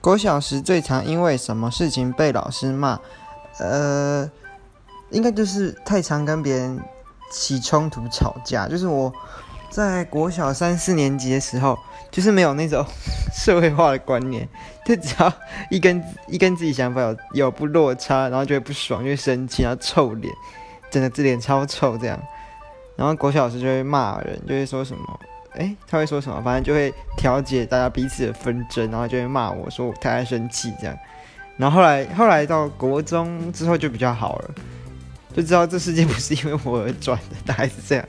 国小时最常因为什么事情被老师骂？呃，应该就是太常跟别人起冲突吵架。就是我在国小三四年级的时候，就是没有那种社会化的观念，就只要一跟一跟自己想法有有不落差，然后就会不爽，就会生气，然后臭脸，真的这脸超臭这样。然后国小老师就会骂人，就会说什么。哎，他会说什么？反正就会调解大家彼此的纷争，然后就会骂我说我太爱生气这样。然后后来后来到国中之后就比较好了，就知道这世界不是因为我而转的，大概是这样。